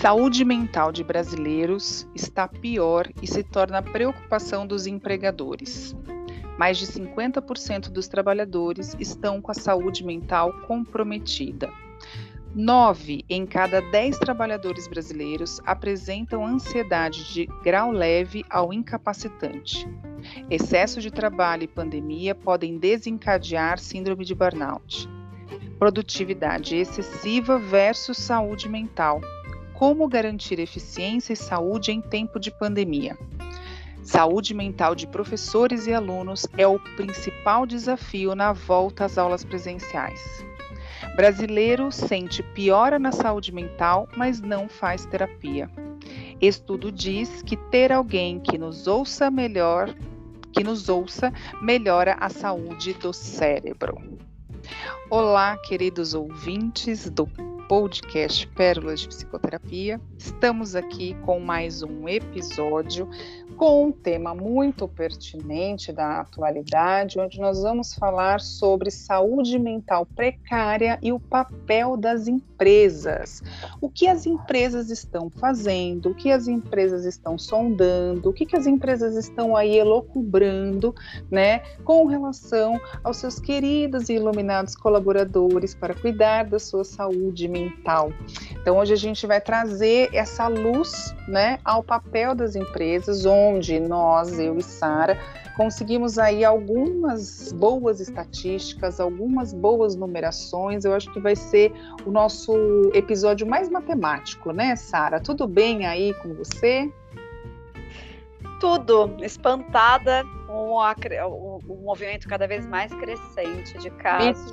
Saúde mental de brasileiros está pior e se torna preocupação dos empregadores. Mais de 50% dos trabalhadores estão com a saúde mental comprometida. Nove em cada dez trabalhadores brasileiros apresentam ansiedade de grau leve ao incapacitante. Excesso de trabalho e pandemia podem desencadear síndrome de burnout. Produtividade excessiva versus saúde mental como garantir eficiência e saúde em tempo de pandemia. Saúde mental de professores e alunos é o principal desafio na volta às aulas presenciais. Brasileiro sente piora na saúde mental, mas não faz terapia. Estudo diz que ter alguém que nos ouça melhor, que nos ouça, melhora a saúde do cérebro. Olá, queridos ouvintes do podcast Pérolas de Psicoterapia. Estamos aqui com mais um episódio com um tema muito pertinente da atualidade, onde nós vamos falar sobre saúde mental precária e o papel das empresas. O que as empresas estão fazendo, o que as empresas estão sondando, o que, que as empresas estão aí elocubrando, né, com relação aos seus queridos e iluminados colaboradores para cuidar da sua saúde mental. Então, hoje a gente vai trazer essa luz, né, ao papel das empresas, onde nós, eu e Sara, conseguimos aí algumas boas estatísticas, algumas boas numerações. Eu acho que vai ser o nosso episódio mais matemático, né, Sara? Tudo bem aí com você? Tudo, espantada com o, o movimento cada vez mais crescente de casos.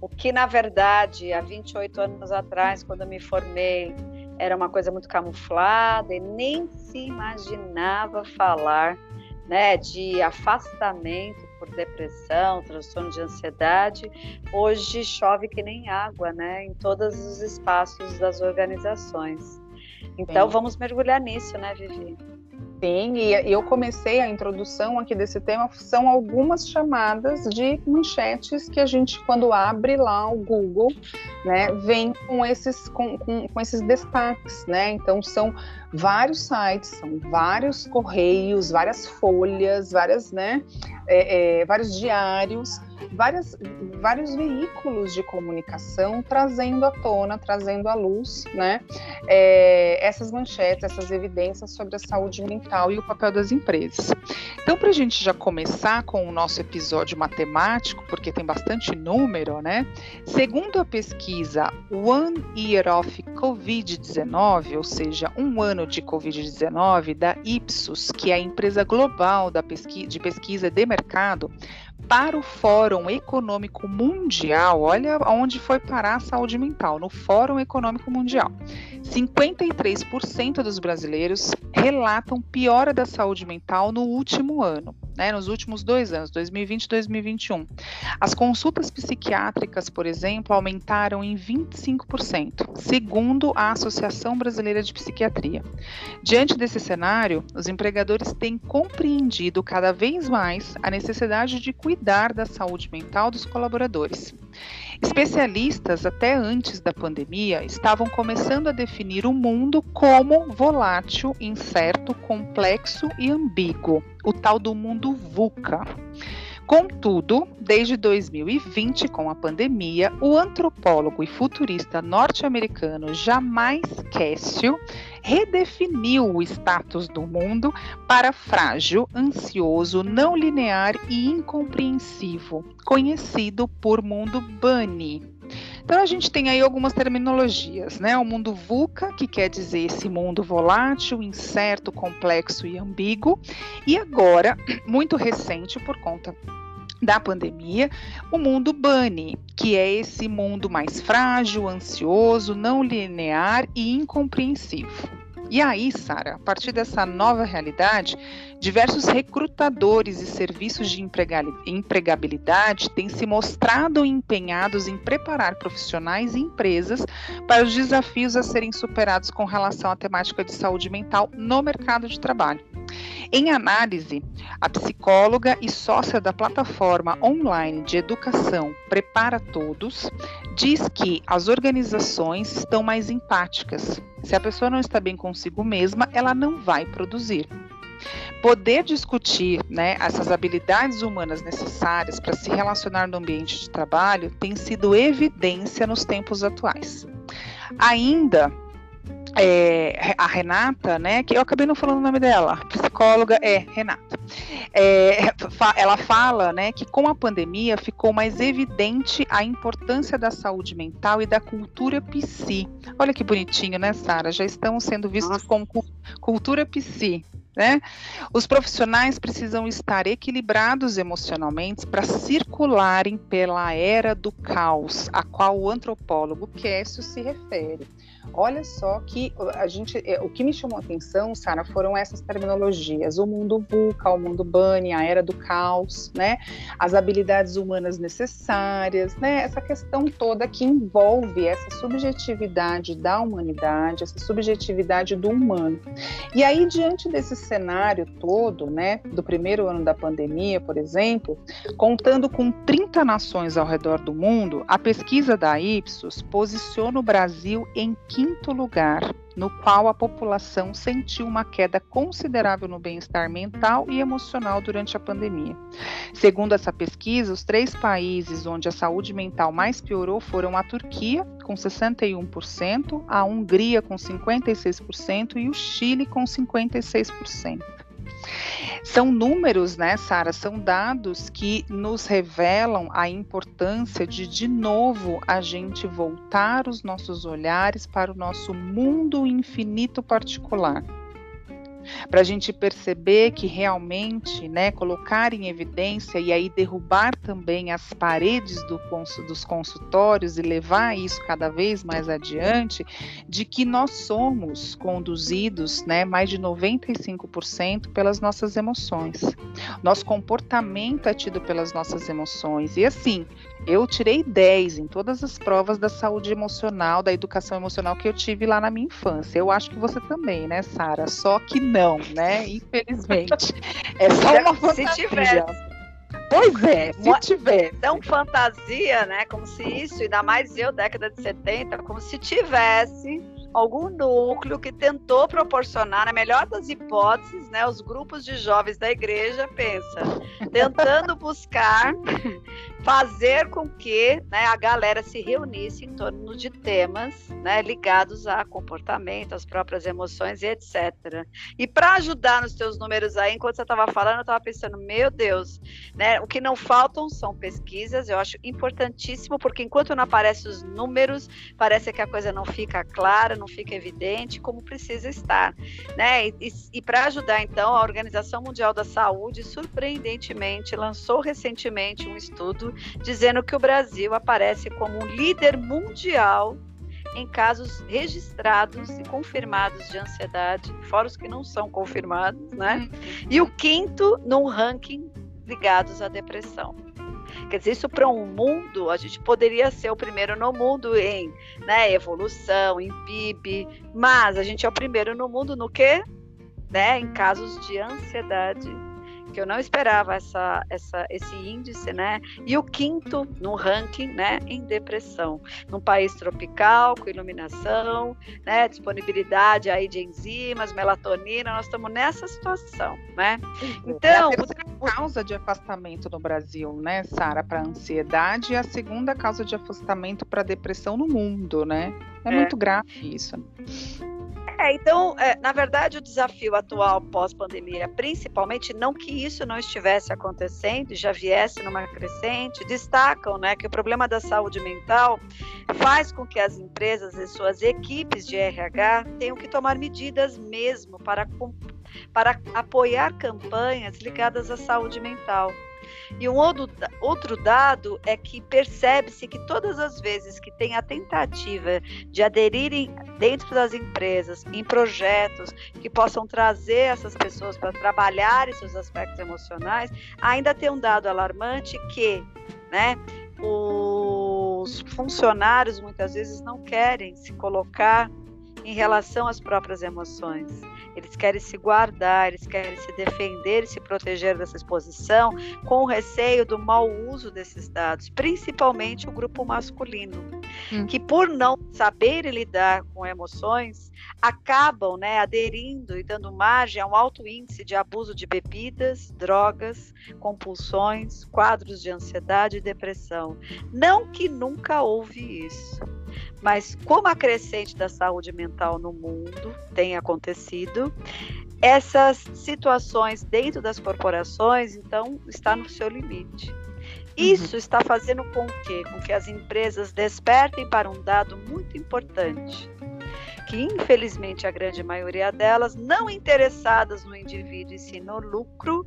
O que, na verdade, há 28 anos atrás, quando eu me formei, era uma coisa muito camuflada e nem se imaginava falar né, de afastamento por depressão, transtorno de ansiedade. Hoje chove que nem água, né, em todos os espaços das organizações. Então Sim. vamos mergulhar nisso, né, Vivi? Sim, e eu comecei a introdução aqui desse tema, são algumas chamadas de manchetes que a gente, quando abre lá o Google, né, vem com esses, com, com, com esses destaques, né? Então são vários sites, são vários correios, várias folhas, várias, né, é, é, vários diários várias, vários veículos de comunicação trazendo à tona, trazendo à luz, né, é, essas manchetes, essas evidências sobre a saúde mental e o papel das empresas. Então, para a gente já começar com o nosso episódio matemático, porque tem bastante número, né? Segundo a pesquisa One Year of COVID-19, ou seja, um ano de COVID-19 da Ipsos, que é a empresa global da de pesquisa de mercado, para o Fórum Econômico Mundial, olha onde foi parar a saúde mental, no Fórum Econômico Mundial. 53% dos brasileiros relatam piora da saúde mental no último ano, né, nos últimos dois anos, 2020 e 2021. As consultas psiquiátricas, por exemplo, aumentaram em 25%, segundo a Associação Brasileira de Psiquiatria. Diante desse cenário, os empregadores têm compreendido cada vez mais a necessidade de cuidar da saúde mental dos colaboradores. Especialistas, até antes da pandemia, estavam começando a definir o mundo como volátil, incerto, complexo e ambíguo, o tal do mundo VUCA. Contudo, desde 2020, com a pandemia, o antropólogo e futurista norte-americano Jamais Cassio redefiniu o status do mundo para frágil, ansioso, não linear e incompreensivo, conhecido por mundo Bunny. Então a gente tem aí algumas terminologias, né? O mundo VUCA, que quer dizer esse mundo volátil, incerto, complexo e ambíguo, e agora, muito recente por conta da pandemia, o mundo Bunny, que é esse mundo mais frágil, ansioso, não linear e incompreensivo. E aí, Sara, a partir dessa nova realidade, diversos recrutadores e serviços de empregabilidade têm se mostrado empenhados em preparar profissionais e empresas para os desafios a serem superados com relação à temática de saúde mental no mercado de trabalho. Em análise, a psicóloga e sócia da plataforma online de educação Prepara Todos diz que as organizações estão mais empáticas. Se a pessoa não está bem consigo mesma, ela não vai produzir. Poder discutir né, essas habilidades humanas necessárias para se relacionar no ambiente de trabalho tem sido evidência nos tempos atuais. Ainda é, a Renata, né, que eu acabei não falando o nome dela, psicóloga é Renata. É, ela fala, né, que com a pandemia ficou mais evidente a importância da saúde mental e da cultura psi. Olha que bonitinho, né, Sara? Já estão sendo vistos Nossa. como cultura psi. Né? Os profissionais precisam estar equilibrados emocionalmente para circularem pela era do caos, a qual o antropólogo Kécio se refere. Olha só que a gente, é, o que me chamou a atenção, Sara, foram essas terminologias: o mundo VUCA, o mundo Bunny, a era do caos, né? As habilidades humanas necessárias, né? Essa questão toda que envolve essa subjetividade da humanidade, essa subjetividade do humano. E aí, diante desse cenário todo, né, do primeiro ano da pandemia, por exemplo, contando com 30 nações ao redor do mundo, a pesquisa da Ipsos posiciona o Brasil em quinto lugar, no qual a população sentiu uma queda considerável no bem-estar mental e emocional durante a pandemia. Segundo essa pesquisa, os três países onde a saúde mental mais piorou foram a Turquia, com 61%, a Hungria, com 56% e o Chile, com 56%. São números, né, Sara? São dados que nos revelam a importância de, de novo, a gente voltar os nossos olhares para o nosso mundo infinito particular para a gente perceber que realmente, né, colocar em evidência e aí derrubar também as paredes do, dos consultórios e levar isso cada vez mais adiante, de que nós somos conduzidos, né, mais de 95% pelas nossas emoções. Nosso comportamento é tido pelas nossas emoções. E assim, eu tirei 10 em todas as provas da saúde emocional, da educação emocional que eu tive lá na minha infância. Eu acho que você também, né, Sara? Só que não, né? Infelizmente. É só uma fantasia. Se tivesse. Pois é, se uma, tiver. Tão fantasia, né? Como se isso, ainda mais eu, década de 70, como se tivesse algum núcleo que tentou proporcionar, na melhor das hipóteses, né, os grupos de jovens da igreja, pensa, tentando buscar fazer com que né, a galera se reunisse em torno de temas né, ligados a comportamento, às próprias emoções e etc. E para ajudar nos teus números aí, enquanto você estava falando, eu estava pensando, meu Deus, né, o que não faltam são pesquisas, eu acho importantíssimo, porque enquanto não aparecem os números, parece que a coisa não fica clara, não fica evidente como precisa estar. Né? E, e, e para ajudar, então, a Organização Mundial da Saúde, surpreendentemente, lançou recentemente um estudo dizendo que o Brasil aparece como um líder mundial em casos registrados e confirmados de ansiedade, fora os que não são confirmados, né? E o quinto num ranking ligados à depressão. Quer dizer, isso para um mundo, a gente poderia ser o primeiro no mundo em né, evolução, em PIB, mas a gente é o primeiro no mundo no quê? Né, em casos de ansiedade que eu não esperava essa, essa, esse índice, né? E o quinto no ranking, né, em depressão, num país tropical com iluminação, né, disponibilidade aí de enzimas, melatonina, nós estamos nessa situação, né? Então, é a causa de afastamento no Brasil, né, Sara, para ansiedade e a segunda causa de afastamento para depressão no mundo, né? É, é. muito grave isso. É, então, é, na verdade, o desafio atual pós-pandemia, principalmente, não que isso não estivesse acontecendo, já viesse numa crescente, destacam né, que o problema da saúde mental faz com que as empresas e suas equipes de RH tenham que tomar medidas mesmo para, para apoiar campanhas ligadas à saúde mental. E um outro dado é que percebe-se que todas as vezes que tem a tentativa de aderirem dentro das empresas em projetos que possam trazer essas pessoas para trabalhar seus aspectos emocionais, ainda tem um dado alarmante que, né, os funcionários muitas vezes não querem se colocar em relação às próprias emoções. Eles querem se guardar, eles querem se defender e se proteger dessa exposição, com o receio do mau uso desses dados, principalmente o grupo masculino, hum. que por não saber lidar com emoções, acabam né, aderindo e dando margem a um alto índice de abuso de bebidas, drogas, compulsões, quadros de ansiedade e depressão. Não que nunca houve isso, mas como a crescente da saúde mental no mundo tem acontecido, essas situações dentro das corporações, então, está no seu limite. Uhum. Isso uhum. está fazendo com que, com que as empresas despertem para um dado muito importante que infelizmente a grande maioria delas, não interessadas no indivíduo e sim no lucro,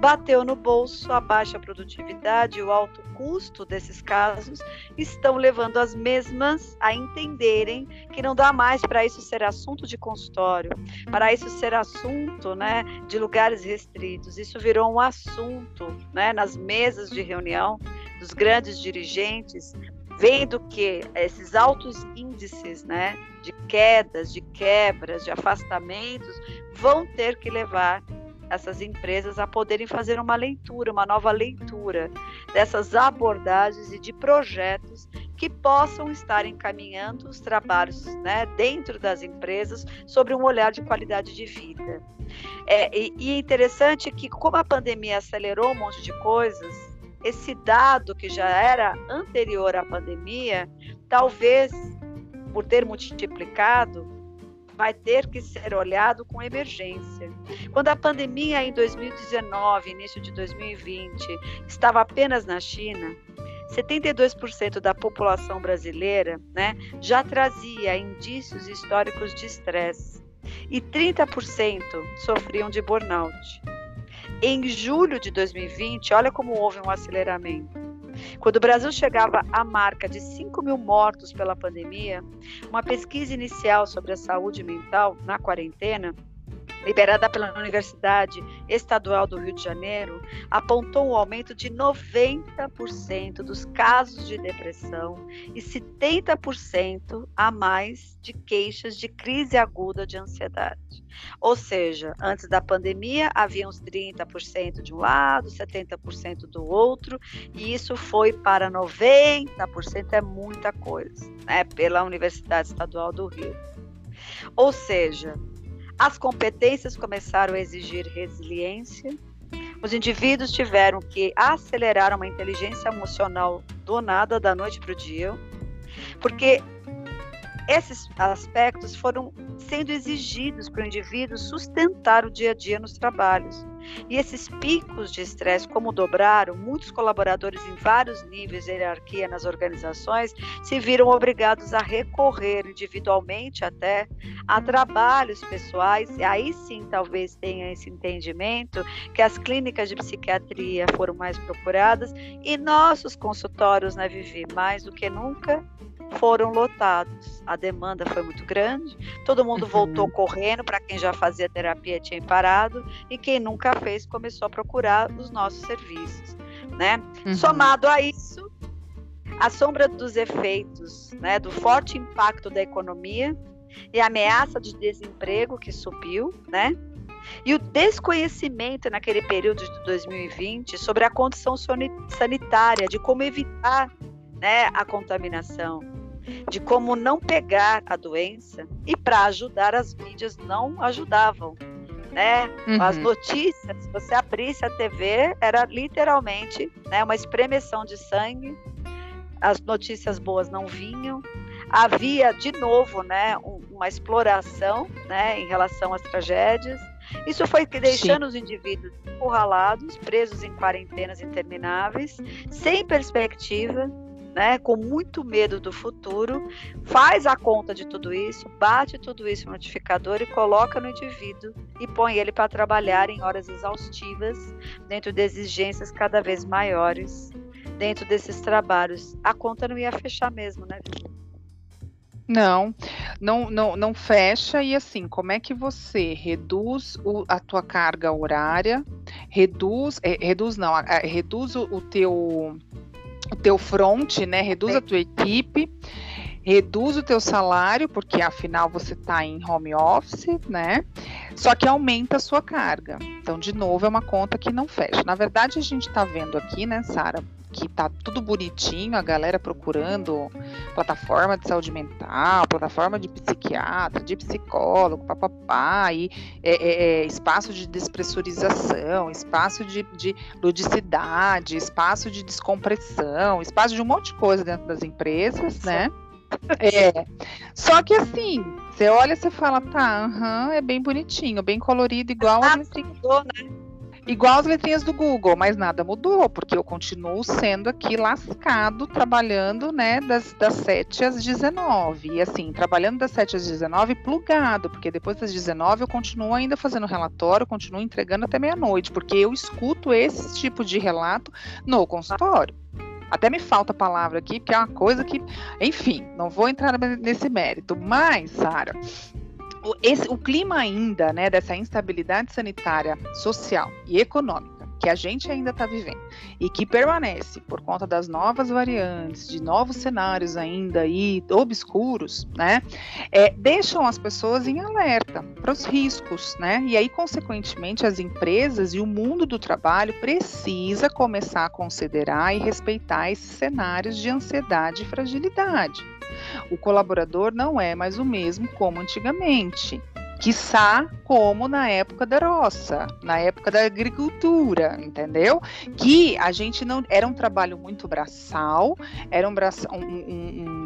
bateu no bolso a baixa produtividade e o alto custo desses casos estão levando as mesmas a entenderem que não dá mais para isso ser assunto de consultório, para isso ser assunto, né, de lugares restritos. Isso virou um assunto, né, nas mesas de reunião dos grandes dirigentes, vendo que esses altos índices né, de quedas, de quebras, de afastamentos, vão ter que levar essas empresas a poderem fazer uma leitura, uma nova leitura dessas abordagens e de projetos que possam estar encaminhando os trabalhos né, dentro das empresas sobre um olhar de qualidade de vida. É, e, e é interessante que, como a pandemia acelerou um monte de coisas, esse dado que já era anterior à pandemia, talvez por ter multiplicado, vai ter que ser olhado com emergência. Quando a pandemia em 2019, início de 2020, estava apenas na China, 72% da população brasileira né, já trazia indícios históricos de estresse e 30% sofriam de burnout. Em julho de 2020, olha como houve um aceleramento. Quando o Brasil chegava à marca de 5 mil mortos pela pandemia, uma pesquisa inicial sobre a saúde mental na quarentena liberada pela Universidade Estadual do Rio de Janeiro, apontou um aumento de 90% dos casos de depressão e 70% a mais de queixas de crise aguda de ansiedade. Ou seja, antes da pandemia havia uns 30% de um lado, 70% do outro, e isso foi para 90%, é muita coisa, né, pela Universidade Estadual do Rio. Ou seja, as competências começaram a exigir resiliência. Os indivíduos tiveram que acelerar uma inteligência emocional do nada, da noite para o dia, porque esses aspectos foram sendo exigidos para o indivíduo sustentar o dia a dia nos trabalhos. E esses picos de estresse, como dobraram, muitos colaboradores em vários níveis de hierarquia nas organizações se viram obrigados a recorrer individualmente até a trabalhos pessoais, e aí sim talvez tenha esse entendimento que as clínicas de psiquiatria foram mais procuradas e nossos consultórios na Vivi, mais do que nunca, foram lotados. A demanda foi muito grande, todo mundo uhum. voltou correndo, para quem já fazia terapia tinha parado, e quem nunca fez começou a procurar os nossos serviços. Né? Uhum. Somado a isso, a sombra dos efeitos né, do forte impacto da economia e a ameaça de desemprego que subiu, né? E o desconhecimento naquele período de 2020 sobre a condição sanitária, de como evitar né, a contaminação, de como não pegar a doença e para ajudar as mídias não ajudavam. Né? Uhum. As notícias, se você abrisse a TV, era literalmente né, uma espremeção de sangue, as notícias boas não vinham, havia de novo né, uma exploração né, em relação às tragédias. Isso foi deixando Sim. os indivíduos encurralados, presos em quarentenas intermináveis, sem perspectiva, né, com muito medo do futuro, faz a conta de tudo isso, bate tudo isso no notificador e coloca no indivíduo e põe ele para trabalhar em horas exaustivas, dentro de exigências cada vez maiores, dentro desses trabalhos. A conta não ia fechar mesmo, né, Não, não, não, não fecha. E assim, como é que você reduz o, a tua carga horária, reduz, é, reduz não, reduz o, o teu o teu front, né? Reduz a tua equipe, reduz o teu salário, porque afinal você está em home office, né? Só que aumenta a sua carga. Então, de novo, é uma conta que não fecha. Na verdade, a gente está vendo aqui, né, Sara, que tá tudo bonitinho, a galera procurando plataforma de saúde mental, plataforma de psiquiatra, de psicólogo, papapá, e é, é, é, espaço de despressurização, espaço de, de ludicidade, espaço de descompressão, espaço de um monte de coisa dentro das empresas, né? É. Só que assim, você olha e você fala, tá, uhum, é bem bonitinho, bem colorido, igual a gente. Mudou, né? Igual as letrinhas do Google, mas nada mudou, porque eu continuo sendo aqui lascado, trabalhando, né, das, das 7 às 19. E assim, trabalhando das 7 às 19, plugado, porque depois das 19 eu continuo ainda fazendo relatório, continuo entregando até meia-noite, porque eu escuto esse tipo de relato no consultório. Até me falta palavra aqui, porque é uma coisa que, enfim, não vou entrar nesse mérito. Mas, Sara, esse, o clima ainda, né, dessa instabilidade sanitária, social e econômica que a gente ainda está vivendo e que permanece por conta das novas variantes, de novos cenários ainda aí obscuros, né, é, deixam as pessoas em alerta para os riscos, né, e aí consequentemente as empresas e o mundo do trabalho precisa começar a considerar e respeitar esses cenários de ansiedade e fragilidade. O colaborador não é mais o mesmo como antigamente. Quiçá como na época da roça, na época da agricultura, entendeu? Que a gente não. Era um trabalho muito braçal, era um, braçal, um, um, um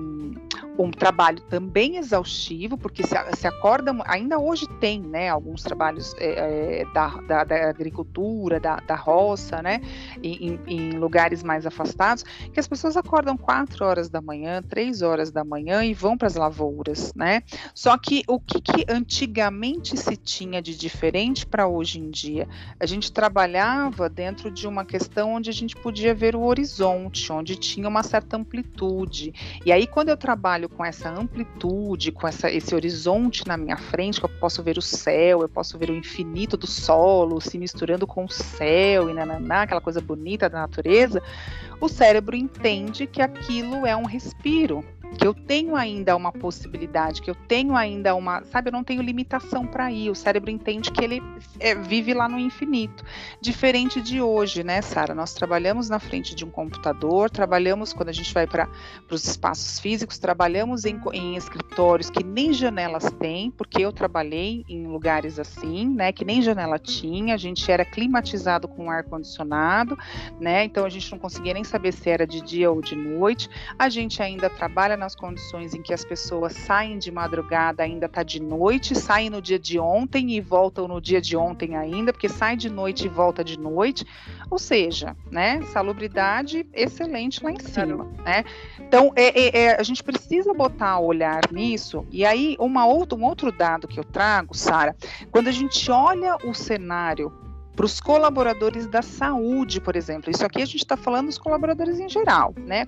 um trabalho também exaustivo, porque se, se acorda, ainda hoje tem, né, alguns trabalhos é, é, da, da, da, agricultura, da, da roça, né, em, em, lugares mais afastados, que as pessoas acordam quatro horas da manhã, três horas da manhã e vão para as lavouras, né, só que o que, que antigamente se tinha de diferente para hoje em dia? A gente trabalhava dentro de uma questão onde a gente podia ver o horizonte, onde tinha uma certa amplitude, e aí quando eu trabalho trabalho com essa amplitude, com essa, esse horizonte na minha frente, que eu posso ver o céu, eu posso ver o infinito do solo se misturando com o céu e nananá, aquela coisa bonita da natureza, o cérebro entende que aquilo é um respiro, que eu tenho ainda uma possibilidade, que eu tenho ainda uma, sabe, eu não tenho limitação para ir. O cérebro entende que ele é, vive lá no infinito. Diferente de hoje, né, Sara? Nós trabalhamos na frente de um computador, trabalhamos quando a gente vai para os espaços físicos, trabalhamos em, em escritórios que nem janelas têm, porque eu trabalhei em lugares assim, né, que nem janela tinha. A gente era climatizado com ar condicionado, né? Então a gente não conseguia nem saber se era de dia ou de noite. A gente ainda trabalha nas condições em que as pessoas saem de madrugada, ainda está de noite, saem no dia de ontem e voltam no dia de ontem ainda, porque sai de noite e volta de noite. Ou seja, né, salubridade excelente lá em cima, né? Então, é, é, é, a gente precisa botar olhar nisso. E aí, uma outra, um outro dado que eu trago, Sara, quando a gente olha o cenário para os colaboradores da saúde, por exemplo. Isso aqui a gente está falando dos colaboradores em geral, né?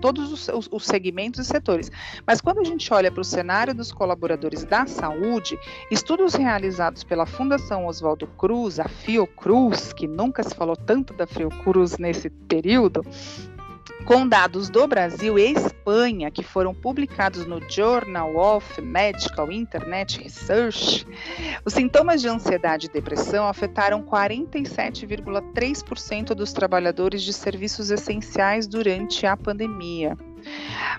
Todos os, os, os, segmentos e setores. Mas quando a gente olha para o cenário dos colaboradores da saúde, estudos realizados pela Fundação Oswaldo Cruz, a Fiocruz, que nunca se falou tanto da Fiocruz nesse período, com dados do Brasil e Espanha, que foram publicados no Journal of Medical Internet Research, os sintomas de ansiedade e depressão afetaram 47,3% dos trabalhadores de serviços essenciais durante a pandemia.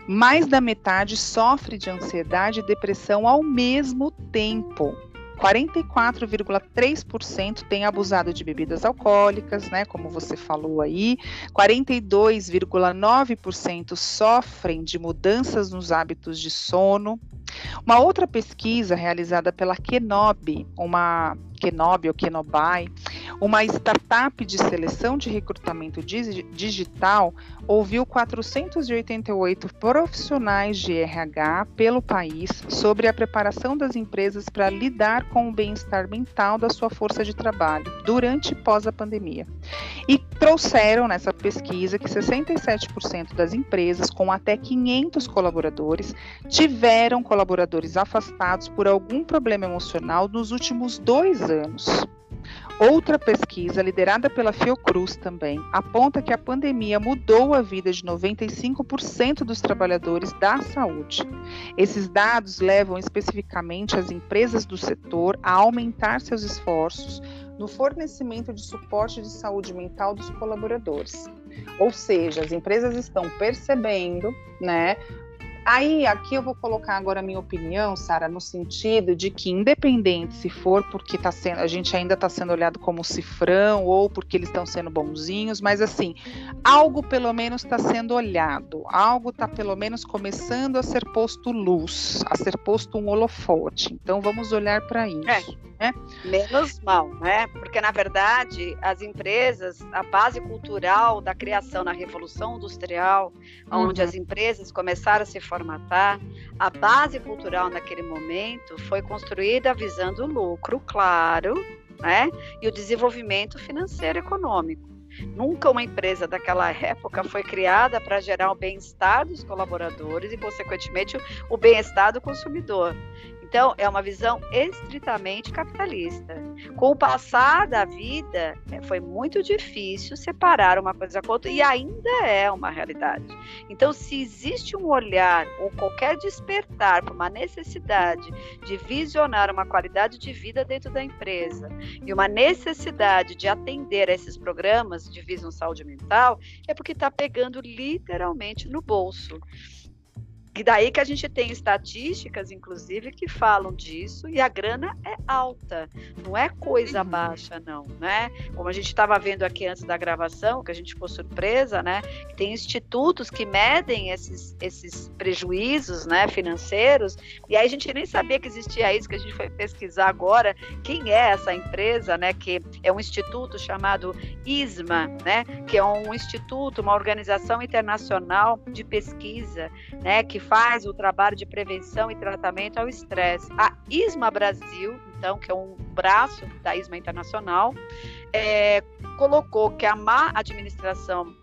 Mais da metade sofre de ansiedade e depressão ao mesmo tempo. 44,3% têm abusado de bebidas alcoólicas, né, como você falou aí. 42,9% sofrem de mudanças nos hábitos de sono. Uma outra pesquisa realizada pela Kenobi, uma Kenobi ou Kenobai, uma startup de seleção de recrutamento digital, ouviu 488 profissionais de RH pelo país sobre a preparação das empresas para lidar com o bem-estar mental da sua força de trabalho durante e pós a pandemia. E trouxeram nessa pesquisa que 67% das empresas com até 500 colaboradores tiveram colaboradores afastados por algum problema emocional nos últimos dois anos. Outra pesquisa, liderada pela Fiocruz também, aponta que a pandemia mudou a vida de 95% dos trabalhadores da saúde. Esses dados levam especificamente as empresas do setor a aumentar seus esforços no fornecimento de suporte de saúde mental dos colaboradores. Ou seja, as empresas estão percebendo, né, Aí, aqui eu vou colocar agora a minha opinião, Sara, no sentido de que, independente se for porque tá sendo, a gente ainda está sendo olhado como cifrão ou porque eles estão sendo bonzinhos, mas assim, algo pelo menos está sendo olhado, algo está pelo menos começando a ser posto luz, a ser posto um holofote. Então, vamos olhar para isso. É. Né? Menos mal, né? Porque na verdade as empresas, a base cultural da criação na Revolução Industrial, uhum. onde as empresas começaram a se formatar, a base cultural naquele momento foi construída visando o lucro, claro, né? E o desenvolvimento financeiro e econômico. Nunca uma empresa daquela época foi criada para gerar o bem-estar dos colaboradores e, consequentemente, o bem-estar do consumidor. Então, é uma visão estritamente capitalista. Com o passar da vida, é, foi muito difícil separar uma coisa com outra e ainda é uma realidade. Então, se existe um olhar ou qualquer despertar para uma necessidade de visionar uma qualidade de vida dentro da empresa e uma necessidade de atender a esses programas de visão saúde mental, é porque está pegando literalmente no bolso. E daí que a gente tem estatísticas, inclusive, que falam disso, e a grana é alta, não é coisa uhum. baixa, não, né? Como a gente estava vendo aqui antes da gravação, que a gente ficou surpresa, né? Tem institutos que medem esses, esses prejuízos né, financeiros, e aí a gente nem sabia que existia isso, que a gente foi pesquisar agora quem é essa empresa, né? Que é um instituto chamado ISMA, né? Que é um instituto, uma organização internacional de pesquisa, né? Que faz o trabalho de prevenção e tratamento ao estresse. A ISMA Brasil, então, que é um braço da ISMA Internacional, é, colocou que a má administração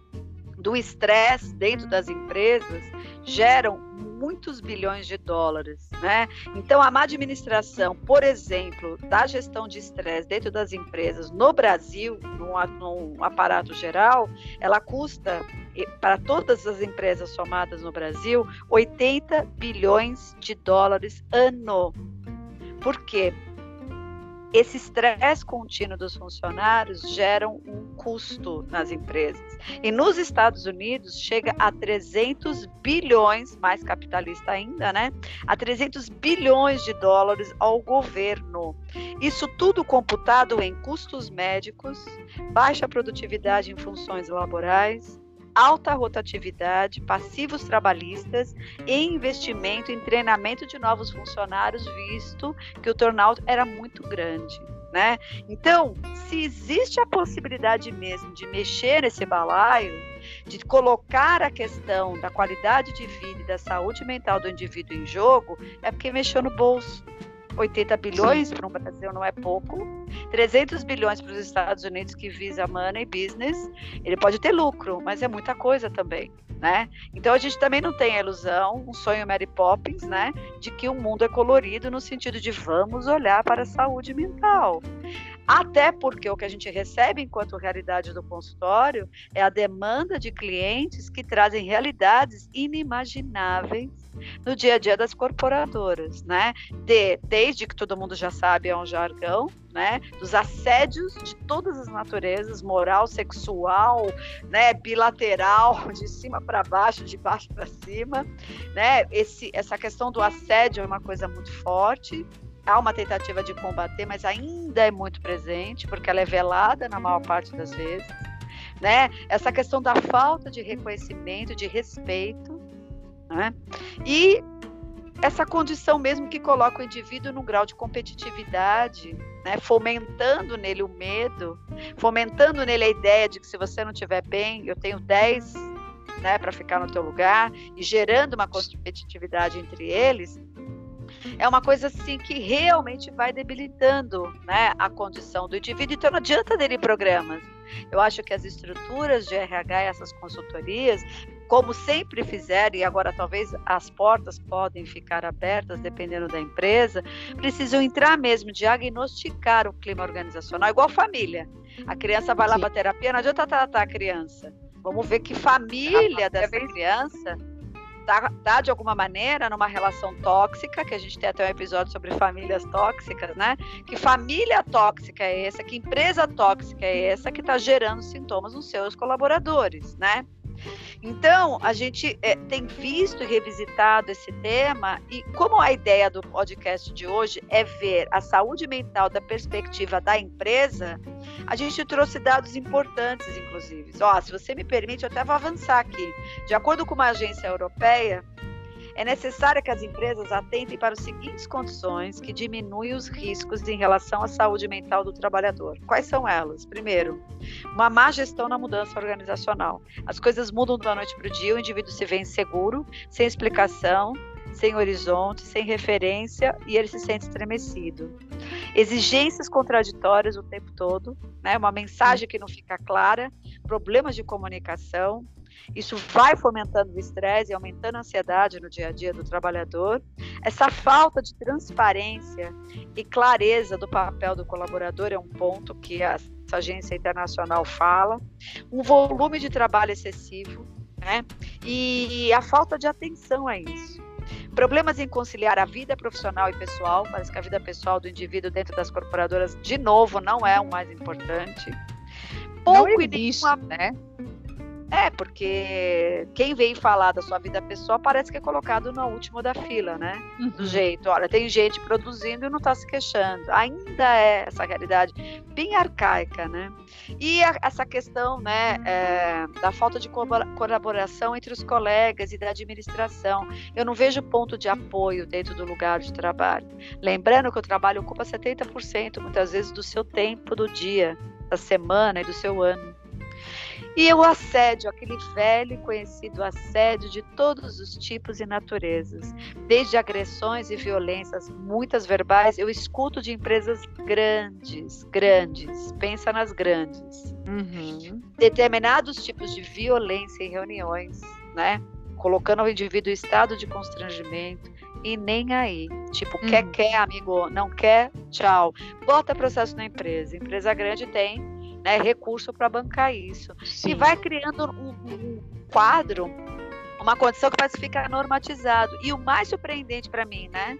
do estresse dentro das empresas geram muitos bilhões de dólares, né? Então a má administração, por exemplo, da gestão de estresse dentro das empresas no Brasil, num, aparato geral, ela custa para todas as empresas somadas no Brasil 80 bilhões de dólares ano. Por quê? esse estresse contínuo dos funcionários gera um custo nas empresas. E nos Estados Unidos chega a 300 bilhões, mais capitalista ainda, né? A 300 bilhões de dólares ao governo. Isso tudo computado em custos médicos, baixa produtividade em funções laborais, alta rotatividade, passivos trabalhistas e investimento em treinamento de novos funcionários, visto que o turnout era muito grande. Né? Então, se existe a possibilidade mesmo de mexer nesse balaio, de colocar a questão da qualidade de vida e da saúde mental do indivíduo em jogo, é porque mexeu no bolso. 80 bilhões para o Brasil não é pouco. 300 bilhões para os Estados Unidos que visa money business, ele pode ter lucro, mas é muita coisa também, né? Então a gente também não tem a ilusão, um sonho Mary Poppins, né, de que o mundo é colorido no sentido de vamos olhar para a saúde mental. Até porque o que a gente recebe enquanto realidade do consultório é a demanda de clientes que trazem realidades inimagináveis no dia a dia das corporadoras, né? De, desde que todo mundo já sabe é um jargão, né? Dos assédios de todas as naturezas, moral, sexual, né? Bilateral, de cima para baixo, de baixo para cima, né? Esse, essa questão do assédio é uma coisa muito forte há uma tentativa de combater, mas ainda é muito presente, porque ela é velada na maior parte das vezes. Né? Essa questão da falta de reconhecimento, de respeito, né? e essa condição mesmo que coloca o indivíduo num grau de competitividade, né? fomentando nele o medo, fomentando nele a ideia de que se você não estiver bem, eu tenho 10 né, para ficar no teu lugar, e gerando uma competitividade entre eles, é uma coisa assim que realmente vai debilitando né, a condição do indivíduo, então não adianta dele programas. Eu acho que as estruturas de RH, essas consultorias, como sempre fizeram, e agora talvez as portas podem ficar abertas, dependendo da empresa, precisam entrar mesmo, diagnosticar o clima organizacional, igual família. A criança vai lá para terapia, não adianta tratar a criança. Vamos ver que família dessa criança está tá, de alguma maneira numa relação tóxica, que a gente tem até um episódio sobre famílias tóxicas, né? Que família tóxica é essa, que empresa tóxica é essa que está gerando sintomas nos seus colaboradores, né? Então, a gente é, tem visto e revisitado esse tema, e como a ideia do podcast de hoje é ver a saúde mental da perspectiva da empresa, a gente trouxe dados importantes, inclusive. Ó, se você me permite, eu até vou avançar aqui. De acordo com uma agência europeia, é necessário que as empresas atentem para as seguintes condições que diminuem os riscos em relação à saúde mental do trabalhador. Quais são elas? Primeiro, uma má gestão na mudança organizacional. As coisas mudam da noite para o dia, o indivíduo se vê inseguro, sem explicação, sem horizonte, sem referência e ele se sente estremecido. Exigências contraditórias o tempo todo, né? uma mensagem que não fica clara, problemas de comunicação, isso vai fomentando o estresse e aumentando a ansiedade no dia a dia do trabalhador. Essa falta de transparência e clareza do papel do colaborador é um ponto que essa agência internacional fala. Um volume de trabalho excessivo, né? E a falta de atenção a isso. Problemas em conciliar a vida profissional e pessoal, parece que a vida pessoal do indivíduo dentro das corporadoras, de novo, não é o mais importante. Pouco não existe, nenhuma... né? É, porque quem vem falar da sua vida pessoal parece que é colocado no último da fila, né? Uhum. Do jeito, olha, tem gente produzindo e não está se queixando. Ainda é essa realidade bem arcaica, né? E a, essa questão, né, é, da falta de colaboração entre os colegas e da administração. Eu não vejo ponto de apoio dentro do lugar de trabalho. Lembrando que o trabalho ocupa 70% muitas vezes do seu tempo do dia, da semana e do seu ano. E o assédio, aquele velho e conhecido assédio de todos os tipos e naturezas, desde agressões e violências, muitas verbais, eu escuto de empresas grandes, grandes, pensa nas grandes. Uhum. Determinados tipos de violência em reuniões, né? Colocando o indivíduo em estado de constrangimento e nem aí. Tipo, uhum. quer, quer, amigo, não quer, tchau. Bota processo na empresa. Empresa grande tem né, recurso para bancar isso. Sim. E vai criando um, um, quadro, uma condição que parece ficar normatizado. E o mais surpreendente para mim, né?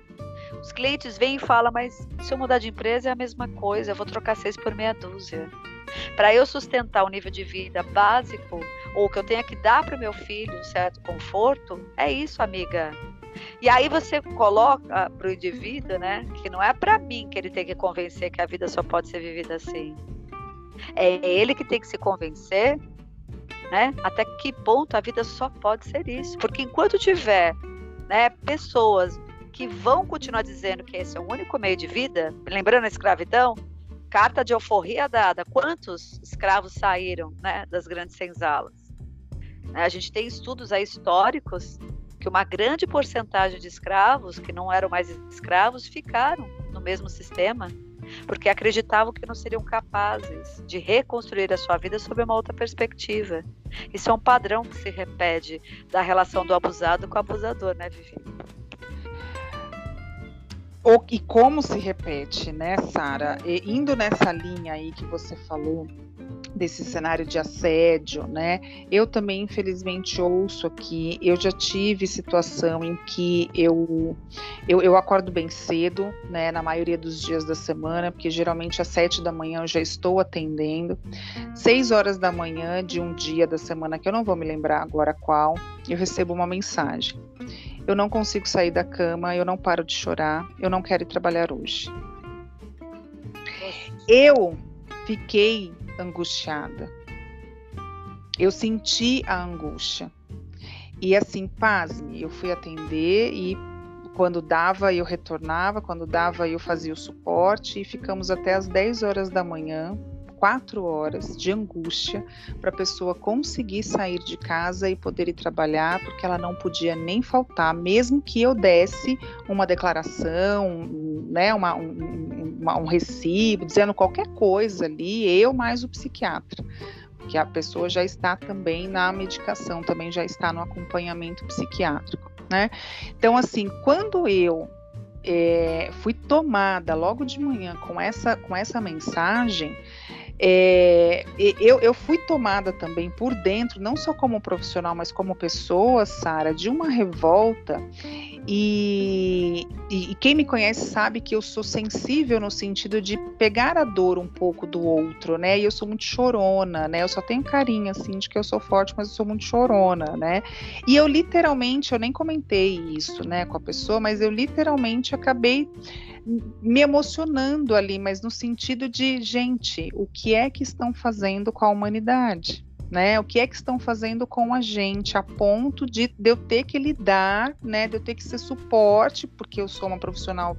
Os clientes vêm e falam, mas se eu mudar de empresa é a mesma coisa, eu vou trocar seis por meia dúzia. Para eu sustentar o nível de vida básico, ou que eu tenha que dar para o meu filho um certo conforto, é isso, amiga. E aí você coloca para o indivíduo, né, que não é para mim que ele tem que convencer que a vida só pode ser vivida assim. É ele que tem que se convencer, né? Até que ponto a vida só pode ser isso? Porque enquanto tiver, né, pessoas que vão continuar dizendo que esse é o único meio de vida, lembrando a escravidão, carta de alforria dada, quantos escravos saíram, né, das grandes senzalas? Né, a gente tem estudos aí históricos que uma grande porcentagem de escravos que não eram mais escravos ficaram no mesmo sistema porque acreditavam que não seriam capazes de reconstruir a sua vida sob uma outra perspectiva. Isso é um padrão que se repete da relação do abusado com o abusador, né, Vivi? E como se repete, né, Sara? Indo nessa linha aí que você falou, desse cenário de assédio, né? Eu também, infelizmente, ouço aqui. Eu já tive situação em que eu, eu, eu acordo bem cedo, né? Na maioria dos dias da semana, porque geralmente às sete da manhã eu já estou atendendo. Seis horas da manhã de um dia da semana que eu não vou me lembrar agora qual, eu recebo uma mensagem. Eu não consigo sair da cama, eu não paro de chorar, eu não quero ir trabalhar hoje. Eu fiquei angustiada. Eu senti a angústia. E assim, pasme, eu fui atender e quando dava eu retornava, quando dava eu fazia o suporte e ficamos até as 10 horas da manhã, quatro horas de angústia para a pessoa conseguir sair de casa e poder ir trabalhar, porque ela não podia nem faltar, mesmo que eu desse uma declaração, né, uma, um, uma, um recibo, dizendo qualquer coisa ali, eu mais o psiquiatra que a pessoa já está também na medicação, também já está no acompanhamento psiquiátrico, né? Então, assim, quando eu é, fui tomada logo de manhã com essa, com essa mensagem, é, eu, eu fui tomada também por dentro, não só como profissional, mas como pessoa, Sara, de uma revolta. E, e, e, quem me conhece sabe que eu sou sensível no sentido de pegar a dor um pouco do outro, né? E eu sou muito chorona, né? Eu só tenho carinho, assim, de que eu sou forte, mas eu sou muito chorona, né? E eu literalmente, eu nem comentei isso, né, com a pessoa, mas eu literalmente acabei me emocionando ali, mas no sentido de, gente, o que é que estão fazendo com a humanidade? Né, o que é que estão fazendo com a gente a ponto de, de eu ter que lidar, né, de eu ter que ser suporte, porque eu sou uma profissional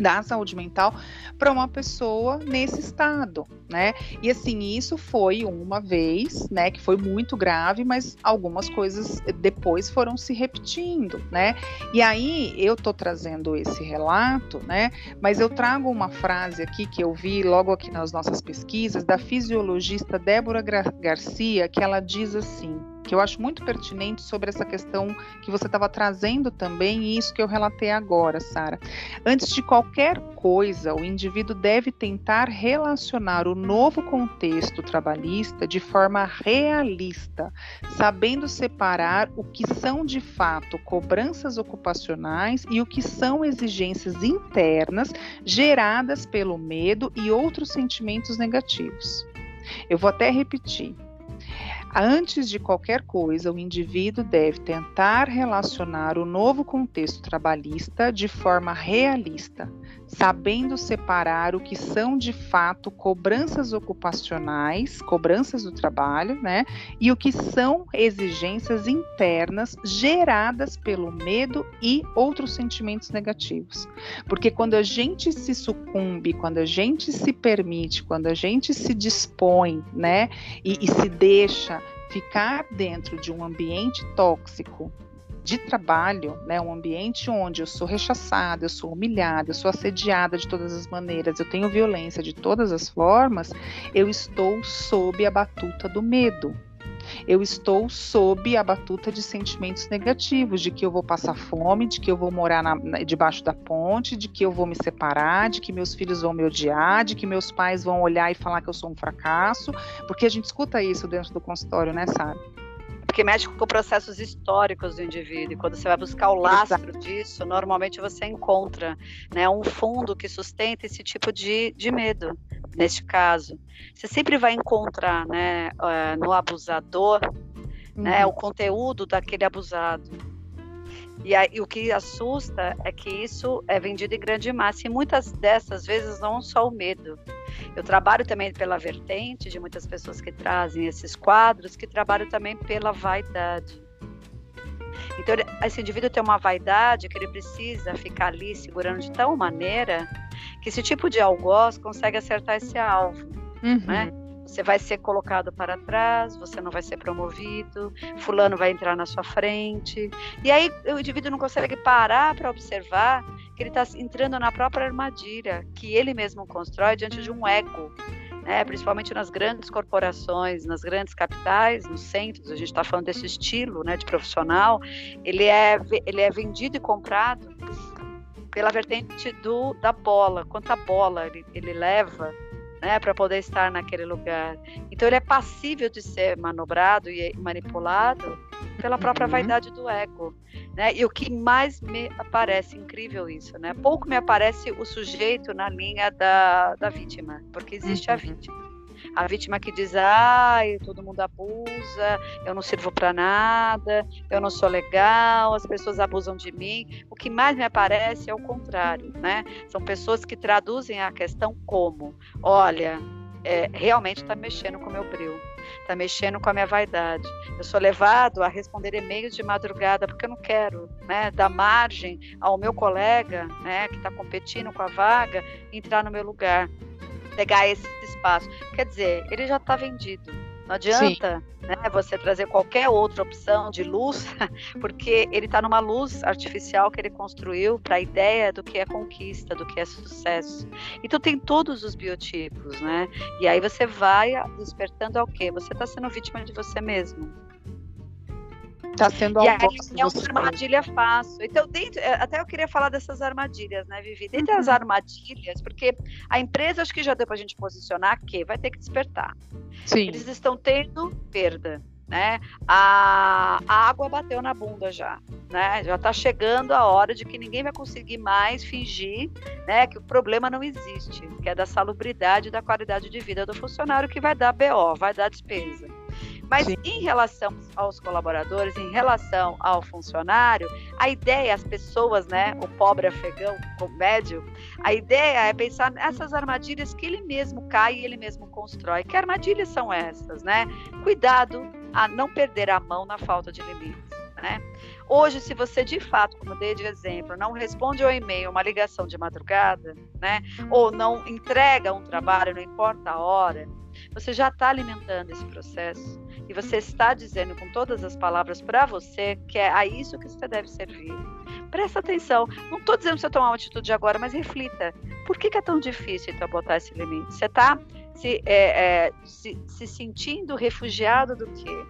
da saúde mental para uma pessoa nesse estado, né? E assim, isso foi uma vez, né, que foi muito grave, mas algumas coisas depois foram se repetindo, né? E aí eu tô trazendo esse relato, né? Mas eu trago uma frase aqui que eu vi logo aqui nas nossas pesquisas da fisiologista Débora Garcia, que ela diz assim: que eu acho muito pertinente sobre essa questão que você estava trazendo também e isso que eu relatei agora, Sara. Antes de qualquer coisa, o indivíduo deve tentar relacionar o novo contexto trabalhista de forma realista, sabendo separar o que são de fato cobranças ocupacionais e o que são exigências internas geradas pelo medo e outros sentimentos negativos. Eu vou até repetir. Antes de qualquer coisa, o indivíduo deve tentar relacionar o novo contexto trabalhista de forma realista, sabendo separar o que são de fato cobranças ocupacionais, cobranças do trabalho, né? E o que são exigências internas geradas pelo medo e outros sentimentos negativos. Porque quando a gente se sucumbe, quando a gente se permite, quando a gente se dispõe, né? e, e se deixa ficar dentro de um ambiente tóxico de trabalho, né, um ambiente onde eu sou rechaçada, eu sou humilhada, eu sou assediada de todas as maneiras, eu tenho violência de todas as formas, eu estou sob a batuta do medo eu estou sob a batuta de sentimentos negativos, de que eu vou passar fome, de que eu vou morar na, na, debaixo da ponte, de que eu vou me separar, de que meus filhos vão me odiar, de que meus pais vão olhar e falar que eu sou um fracasso, porque a gente escuta isso dentro do consultório, né, sabe? Porque mexe com processos históricos do indivíduo. E quando você vai buscar o lastro Exato. disso, normalmente você encontra né, um fundo que sustenta esse tipo de, de medo, neste caso. Você sempre vai encontrar né, uh, no abusador né, uhum. né, o conteúdo daquele abusado. E, aí, e o que assusta é que isso é vendido em grande massa. E muitas dessas vezes não só o medo, eu trabalho também pela vertente de muitas pessoas que trazem esses quadros, que trabalham também pela vaidade. Então, esse indivíduo tem uma vaidade que ele precisa ficar ali segurando de tal maneira que esse tipo de algoz consegue acertar esse alvo, uhum. né? Você vai ser colocado para trás, você não vai ser promovido, fulano vai entrar na sua frente. E aí o indivíduo não consegue parar para observar que ele está entrando na própria armadilha que ele mesmo constrói diante de um ego. Né, principalmente nas grandes corporações, nas grandes capitais, nos centros, a gente está falando desse estilo né, de profissional, ele é, ele é vendido e comprado pela vertente do, da bola, quanta bola ele, ele leva né, para poder estar naquele lugar. Então ele é passível de ser manobrado e manipulado pela própria uhum. vaidade do ego, né? E o que mais me aparece incrível isso, né? Pouco me aparece o sujeito na linha da, da vítima, porque existe uhum. a vítima. A vítima que diz, ai, todo mundo abusa, eu não sirvo para nada, eu não sou legal, as pessoas abusam de mim. O que mais me aparece é o contrário, né? São pessoas que traduzem a questão como, olha, é, realmente está mexendo com o meu brilho, está mexendo com a minha vaidade. Eu sou levado a responder e-mails de madrugada porque eu não quero né, dar margem ao meu colega né, que está competindo com a vaga entrar no meu lugar, pegar esse espaço. Quer dizer, ele já está vendido. Não adianta né, você trazer qualquer outra opção de luz, porque ele está numa luz artificial que ele construiu para a ideia do que é conquista, do que é sucesso. Então tem todos os biotipos, né? E aí você vai despertando ao quê? Você está sendo vítima de você mesmo. Está sendo e aí, é uma armadilha fácil. Então, dentro, é, até eu queria falar dessas armadilhas, né, Vivi? Dentre uhum. as armadilhas, porque a empresa acho que já deu para a gente posicionar que vai ter que despertar. Sim. Eles estão tendo perda. Né? A, a água bateu na bunda já, né? Já está chegando a hora de que ninguém vai conseguir mais fingir, né, que o problema não existe, que é da salubridade e da qualidade de vida do funcionário que vai dar BO, vai dar despesa. Mas Sim. em relação aos colaboradores, em relação ao funcionário, a ideia, as pessoas, né, o pobre afegão, o médio, a ideia é pensar nessas armadilhas que ele mesmo cai e ele mesmo constrói. Que armadilhas são essas, né? Cuidado a não perder a mão na falta de limites, né? Hoje, se você de fato, como dei de exemplo, não responde ao e-mail, uma ligação de madrugada, né? Ou não entrega um trabalho, não importa a hora, você já está alimentando esse processo e você está dizendo com todas as palavras para você que é a isso que você deve servir. Presta atenção. Não estou dizendo você tomar uma atitude agora, mas reflita. Por que, que é tão difícil então botar esse limite? Você está se, é, é, se, se sentindo refugiado do quê?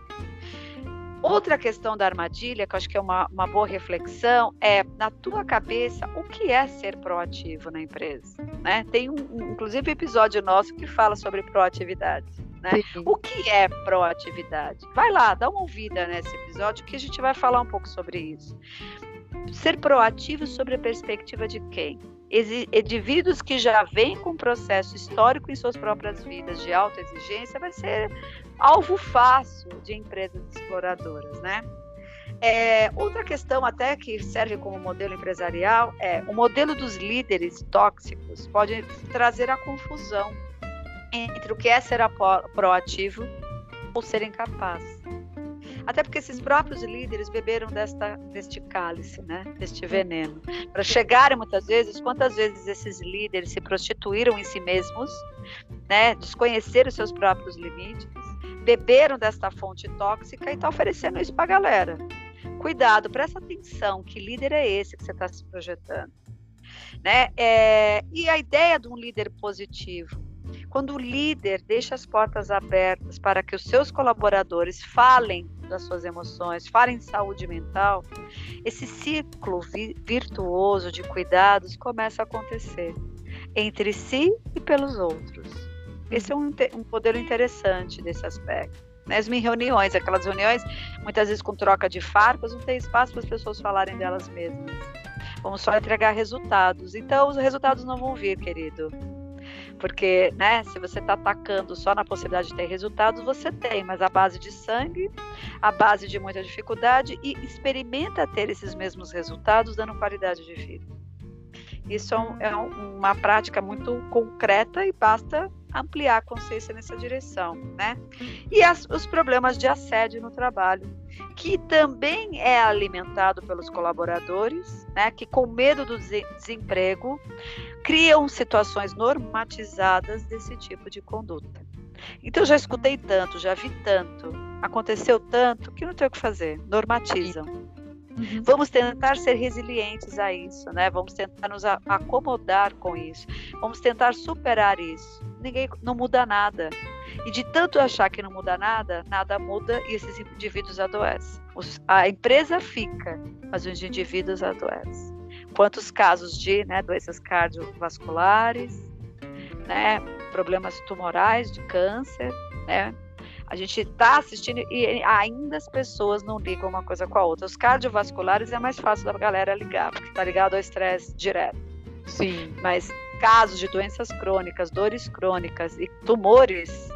Outra questão da armadilha, que eu acho que é uma, uma boa reflexão, é na tua cabeça o que é ser proativo na empresa. Né? Tem um, um inclusive, episódio nosso que fala sobre proatividade. Né? O que é proatividade? Vai lá, dá uma ouvida nesse episódio que a gente vai falar um pouco sobre isso. Ser proativo sobre a perspectiva de quem? indivíduos que já vêm com um processo histórico em suas próprias vidas de alta exigência vai ser alvo fácil de empresas exploradoras, né? É, outra questão até que serve como modelo empresarial é o modelo dos líderes tóxicos pode trazer a confusão entre o que é ser proativo ou ser incapaz. Até porque esses próprios líderes beberam desta, deste cálice, né? deste veneno. Para chegarem muitas vezes, quantas vezes esses líderes se prostituíram em si mesmos, né? desconheceram seus próprios limites, beberam desta fonte tóxica e estão tá oferecendo isso para a galera. Cuidado, presta atenção, que líder é esse que você está se projetando? Né? É, e a ideia de um líder positivo? Quando o líder deixa as portas abertas para que os seus colaboradores falem das suas emoções, falem de saúde mental, esse ciclo vi virtuoso de cuidados começa a acontecer entre si e pelos outros. Esse é um, um modelo interessante desse aspecto. Mesmo em reuniões, aquelas reuniões, muitas vezes com troca de farpas, não tem espaço para as pessoas falarem delas mesmas. Vamos só entregar resultados. Então, os resultados não vão vir, querido. Porque, né, se você está atacando só na possibilidade de ter resultados, você tem, mas a base de sangue, a base de muita dificuldade e experimenta ter esses mesmos resultados dando qualidade de vida. Isso é, um, é uma prática muito concreta e basta ampliar a consciência nessa direção, né? E as, os problemas de assédio no trabalho, que também é alimentado pelos colaboradores, né? Que com medo do desemprego criam situações normatizadas desse tipo de conduta. Então já escutei tanto, já vi tanto, aconteceu tanto que não tem o que fazer, normatizam. Uhum. Vamos tentar ser resilientes a isso, né? Vamos tentar nos acomodar com isso. Vamos tentar superar isso. Ninguém não muda nada. E de tanto achar que não muda nada, nada muda e esses indivíduos adoecem. Os, a empresa fica, mas os indivíduos adoecem. Quantos casos de né, doenças cardiovasculares, né, problemas tumorais, de câncer, né, a gente está assistindo e ainda as pessoas não ligam uma coisa com a outra. Os cardiovasculares é mais fácil da galera ligar, porque está ligado ao estresse direto. Sim. Mas casos de doenças crônicas, dores crônicas e tumores,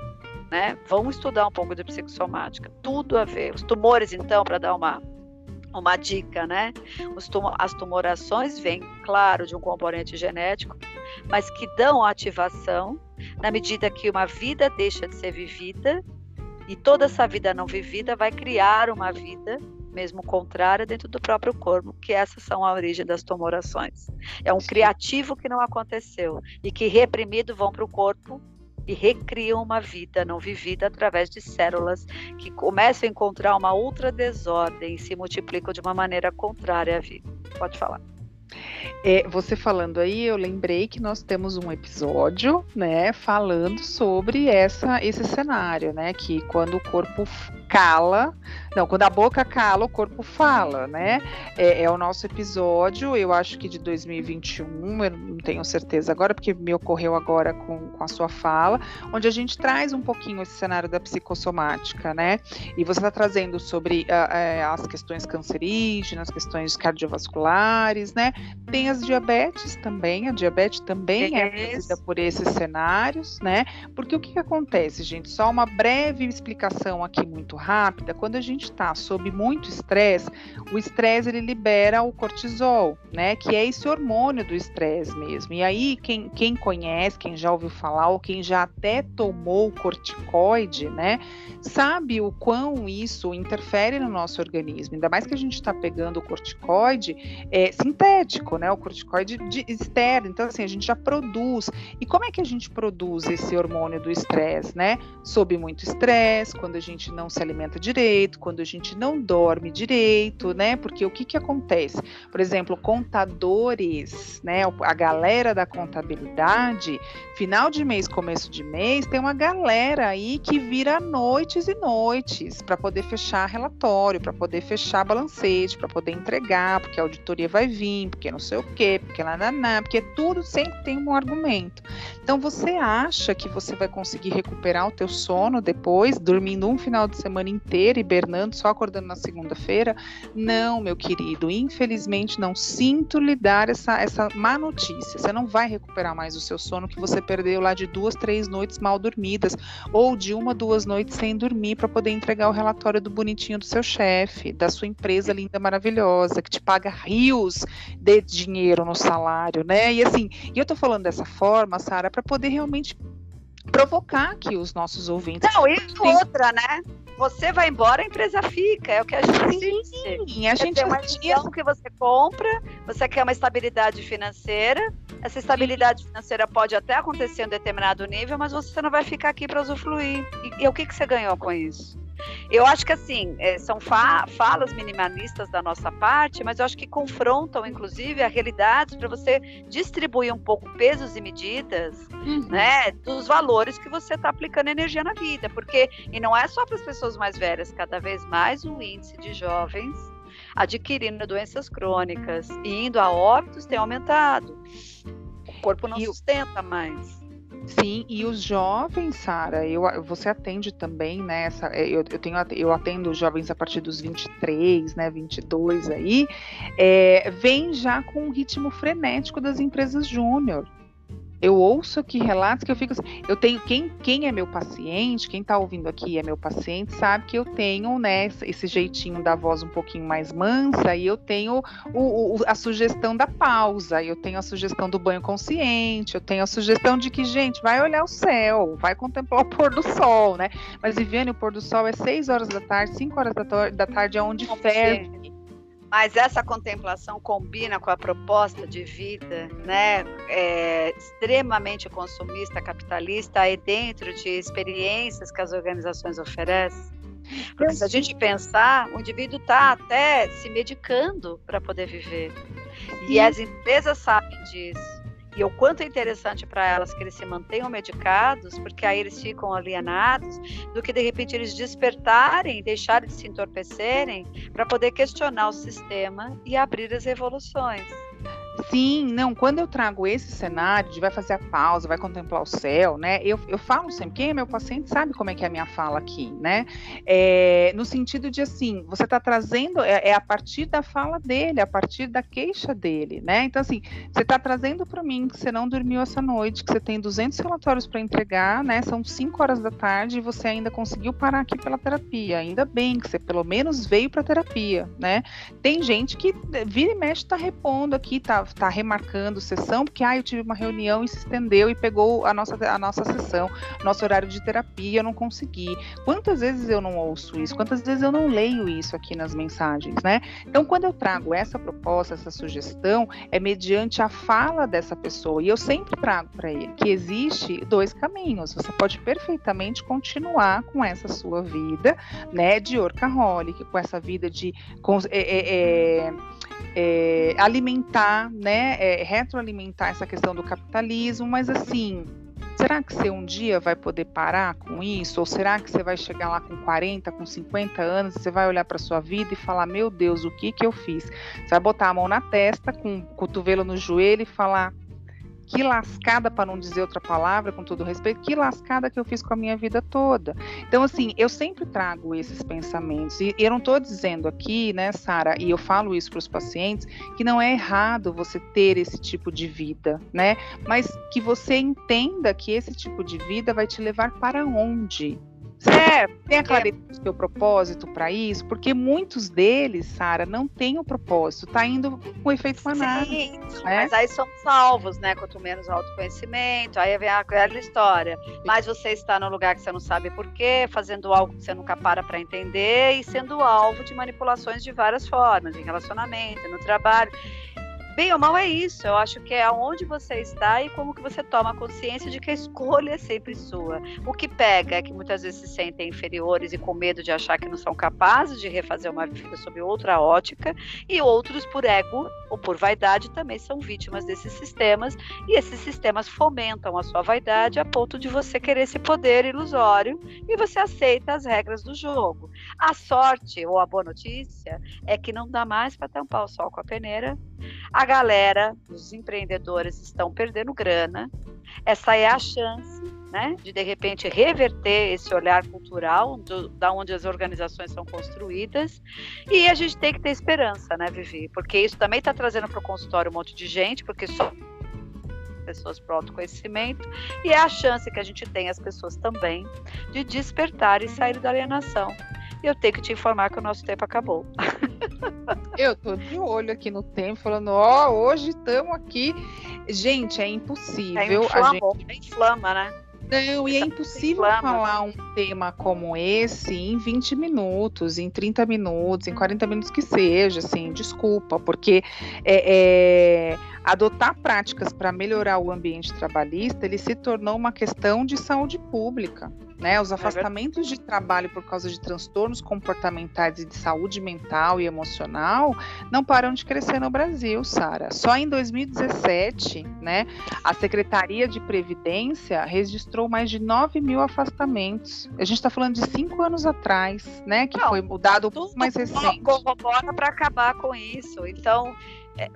né? Vamos estudar um pouco de psicossomática. Tudo a ver. Os tumores, então, para dar uma uma dica, né? Tum as tumorações vêm, claro, de um componente genético, mas que dão ativação na medida que uma vida deixa de ser vivida e toda essa vida não vivida vai criar uma vida mesmo contrária dentro do próprio corpo, que essas são a origem das tumorações. É um criativo que não aconteceu e que reprimido vão para o corpo e recriam uma vida não vivida através de células que começam a encontrar uma outra desordem e se multiplicam de uma maneira contrária à vida. Pode falar. É, você falando aí, eu lembrei que nós temos um episódio, né, falando sobre essa, esse cenário, né, que quando o corpo cala, não, quando a boca cala, o corpo fala, né? É, é, o nosso episódio, eu acho que de 2021, eu não tenho certeza agora, porque me ocorreu agora com, com a sua fala, onde a gente traz um pouquinho esse cenário da psicossomática, né? E você está trazendo sobre uh, uh, as questões cancerígenas, questões cardiovasculares, né? Tem as diabetes também, a diabetes também é, é por esses cenários, né? Porque o que, que acontece, gente? Só uma breve explicação aqui muito rápida, quando a gente está sob muito estresse, o estresse ele libera o cortisol, né? Que é esse hormônio do estresse mesmo. E aí, quem, quem conhece, quem já ouviu falar, ou quem já até tomou corticoide, né? Sabe o quão isso interfere no nosso organismo. Ainda mais que a gente está pegando o corticoide é, sintético, né? O corticoide de, externo. Então, assim, a gente já produz. E como é que a gente produz esse hormônio do estresse, né? Sob muito estresse, quando a gente não se alimenta direito, quando a gente não dorme direito, né? Porque o que que acontece? Por exemplo, contadores, né? A galera da contabilidade, final de mês, começo de mês, tem uma galera aí que vira noites e noites para poder fechar relatório, para poder fechar balancete, para poder entregar, porque a auditoria vai vir, porque não sei o quê, porque lá, lá porque tudo sempre tem um argumento. Então você acha que você vai conseguir recuperar o teu sono depois, dormindo um final de semana semana inteira hibernando, só acordando na segunda-feira. Não, meu querido, infelizmente não sinto lhe dar essa, essa má notícia. Você não vai recuperar mais o seu sono que você perdeu lá de duas, três noites mal dormidas, ou de uma, duas noites sem dormir para poder entregar o relatório do bonitinho do seu chefe, da sua empresa linda, maravilhosa, que te paga rios de dinheiro no salário, né? E assim, eu tô falando dessa forma, Sara, para poder realmente provocar que os nossos ouvintes. Não, e outra, né? Você vai embora, a empresa fica. É o que a gente Sim, Sim, a gente tem uma ação que você compra, você quer uma estabilidade financeira. Essa estabilidade Sim. financeira pode até acontecer em um determinado nível, mas você não vai ficar aqui para usufruir. E, e o que, que você ganhou com isso? Eu acho que assim, é, são fa falas minimalistas da nossa parte, mas eu acho que confrontam, inclusive, a realidade para você distribuir um pouco pesos e medidas, uhum. né, dos valores que você está aplicando energia na vida, porque e não é só para as pessoas mais velhas, cada vez mais o índice de jovens adquirindo doenças crônicas e indo a óbitos tem aumentado. O corpo não e sustenta mais. Sim, e os jovens, Sara, eu, você atende também, né? Essa, é, eu, eu, tenho, eu atendo jovens a partir dos 23, né? 22 aí, é, vem já com um ritmo frenético das empresas júnior. Eu ouço aqui relatos que eu fico assim, eu tenho quem, quem é meu paciente, quem está ouvindo aqui é meu paciente, sabe que eu tenho, né, esse jeitinho da voz um pouquinho mais mansa e eu tenho o, o, a sugestão da pausa, eu tenho a sugestão do banho consciente, eu tenho a sugestão de que, gente, vai olhar o céu, vai contemplar o pôr do sol, né? Mas Viviane, o pôr do sol é 6 horas da tarde, 5 horas da, da tarde é onde ferve mas essa contemplação combina com a proposta de vida, né, é, extremamente consumista, capitalista, e dentro de experiências que as organizações oferecem. Porque se a gente pensar, o indivíduo está até se medicando para poder viver. E as empresas sabem disso. E o quanto é interessante para elas que eles se mantenham medicados, porque aí eles ficam alienados, do que de repente eles despertarem, deixarem de se entorpecerem, para poder questionar o sistema e abrir as revoluções. Sim, não, quando eu trago esse cenário de vai fazer a pausa, vai contemplar o céu, né? Eu, eu falo sempre, quem é meu paciente sabe como é que é a minha fala aqui, né? É, no sentido de assim, você está trazendo, é, é, a partir da fala dele, a partir da queixa dele, né? Então, assim, você está trazendo para mim que você não dormiu essa noite, que você tem 200 relatórios para entregar, né? São 5 horas da tarde e você ainda conseguiu parar aqui pela terapia. Ainda bem que você pelo menos veio para terapia, né? Tem gente que vira e mexe está repondo aqui, tá tá remarcando sessão, porque ah, eu tive uma reunião e se estendeu e pegou a nossa, a nossa sessão, nosso horário de terapia, eu não consegui. Quantas vezes eu não ouço isso? Quantas vezes eu não leio isso aqui nas mensagens, né? Então, quando eu trago essa proposta, essa sugestão, é mediante a fala dessa pessoa. E eu sempre trago para ele que existe dois caminhos. Você pode perfeitamente continuar com essa sua vida, né, de workaholic, com essa vida de com, é, é, é, é, alimentar, né, é, retroalimentar essa questão do capitalismo, mas assim, será que você um dia vai poder parar com isso? Ou será que você vai chegar lá com 40, com 50 anos, você vai olhar para sua vida e falar: "Meu Deus, o que que eu fiz?". Você vai botar a mão na testa, com o cotovelo no joelho e falar: que lascada, para não dizer outra palavra, com todo respeito, que lascada que eu fiz com a minha vida toda. Então, assim, eu sempre trago esses pensamentos. E eu não estou dizendo aqui, né, Sara, e eu falo isso para os pacientes, que não é errado você ter esse tipo de vida, né? Mas que você entenda que esse tipo de vida vai te levar para onde? É, tem a clareza do seu propósito para isso, porque muitos deles, Sara, não têm o propósito, tá indo com efeito manada. Sim, né? mas aí são salvos, né? Quanto menos autoconhecimento, aí vem a velha história. Mas você está no lugar que você não sabe por quê, fazendo algo que você nunca para para entender e sendo alvo de manipulações de várias formas, em relacionamento, no trabalho. Bem ou mal é isso. Eu acho que é aonde você está e como que você toma consciência de que a escolha é sempre sua. O que pega é que muitas vezes se sentem inferiores e com medo de achar que não são capazes de refazer uma vida sob outra ótica, e outros, por ego ou por vaidade, também são vítimas desses sistemas, e esses sistemas fomentam a sua vaidade a ponto de você querer esse poder ilusório e você aceita as regras do jogo. A sorte ou a boa notícia é que não dá mais para tampar o sol com a peneira a galera, os empreendedores estão perdendo grana. Essa é a chance, né, de de repente reverter esse olhar cultural do, da onde as organizações são construídas. E a gente tem que ter esperança, né, Vivi? Porque isso também está trazendo para o consultório um monte de gente, porque só pessoas para o autoconhecimento, e é a chance que a gente tem, as pessoas também, de despertar e sair da alienação. E eu tenho que te informar que o nosso tempo acabou. Eu tô de olho aqui no tempo, falando, ó, oh, hoje estamos aqui. Gente, é impossível. É inflama, a gente... É inflama, né? Não, e é impossível falar um tema como esse em 20 minutos, em 30 minutos, em 40 minutos que seja, assim, desculpa, porque é, é, adotar práticas para melhorar o ambiente trabalhista, ele se tornou uma questão de saúde pública. Né, os é afastamentos de trabalho por causa de transtornos comportamentais e de saúde mental e emocional não param de crescer no Brasil, Sara. Só em 2017, né, a Secretaria de Previdência registrou mais de 9 mil afastamentos. A gente está falando de cinco anos atrás, né, que não, foi o dado um pouco mais recente. Corrobora para acabar com isso. Então,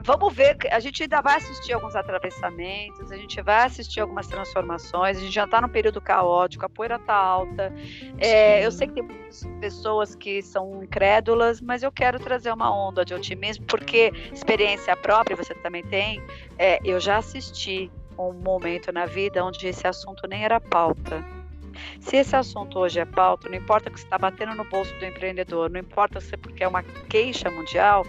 vamos ver, a gente ainda vai assistir alguns atravessamentos, a gente vai assistir algumas transformações, a gente já está num período caótico, a poeira está alta. É, eu sei que tem muitas pessoas que são incrédulas, mas eu quero trazer uma onda de otimismo, porque experiência própria você também tem. É, eu já assisti um momento na vida onde esse assunto nem era pauta. Se esse assunto hoje é pauta, não importa que você está batendo no bolso do empreendedor, não importa se é porque é uma queixa mundial,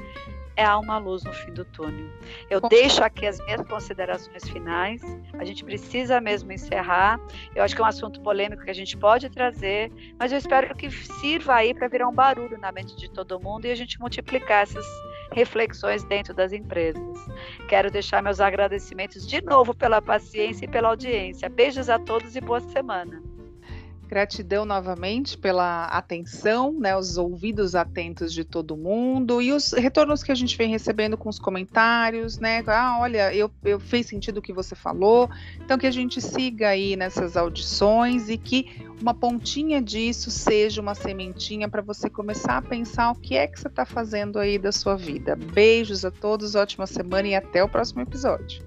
é há uma luz no fim do túnel. Eu Com deixo aqui as minhas considerações finais. A gente precisa mesmo encerrar. Eu acho que é um assunto polêmico que a gente pode trazer, mas eu espero que sirva aí para virar um barulho na mente de todo mundo e a gente multiplicar essas reflexões dentro das empresas. Quero deixar meus agradecimentos de novo pela paciência e pela audiência. Beijos a todos e boa semana. Gratidão novamente pela atenção, né, os ouvidos atentos de todo mundo e os retornos que a gente vem recebendo com os comentários, né? Ah, olha, eu, eu fez sentido o que você falou. Então que a gente siga aí nessas audições e que uma pontinha disso seja uma sementinha para você começar a pensar o que é que você está fazendo aí da sua vida. Beijos a todos, ótima semana e até o próximo episódio.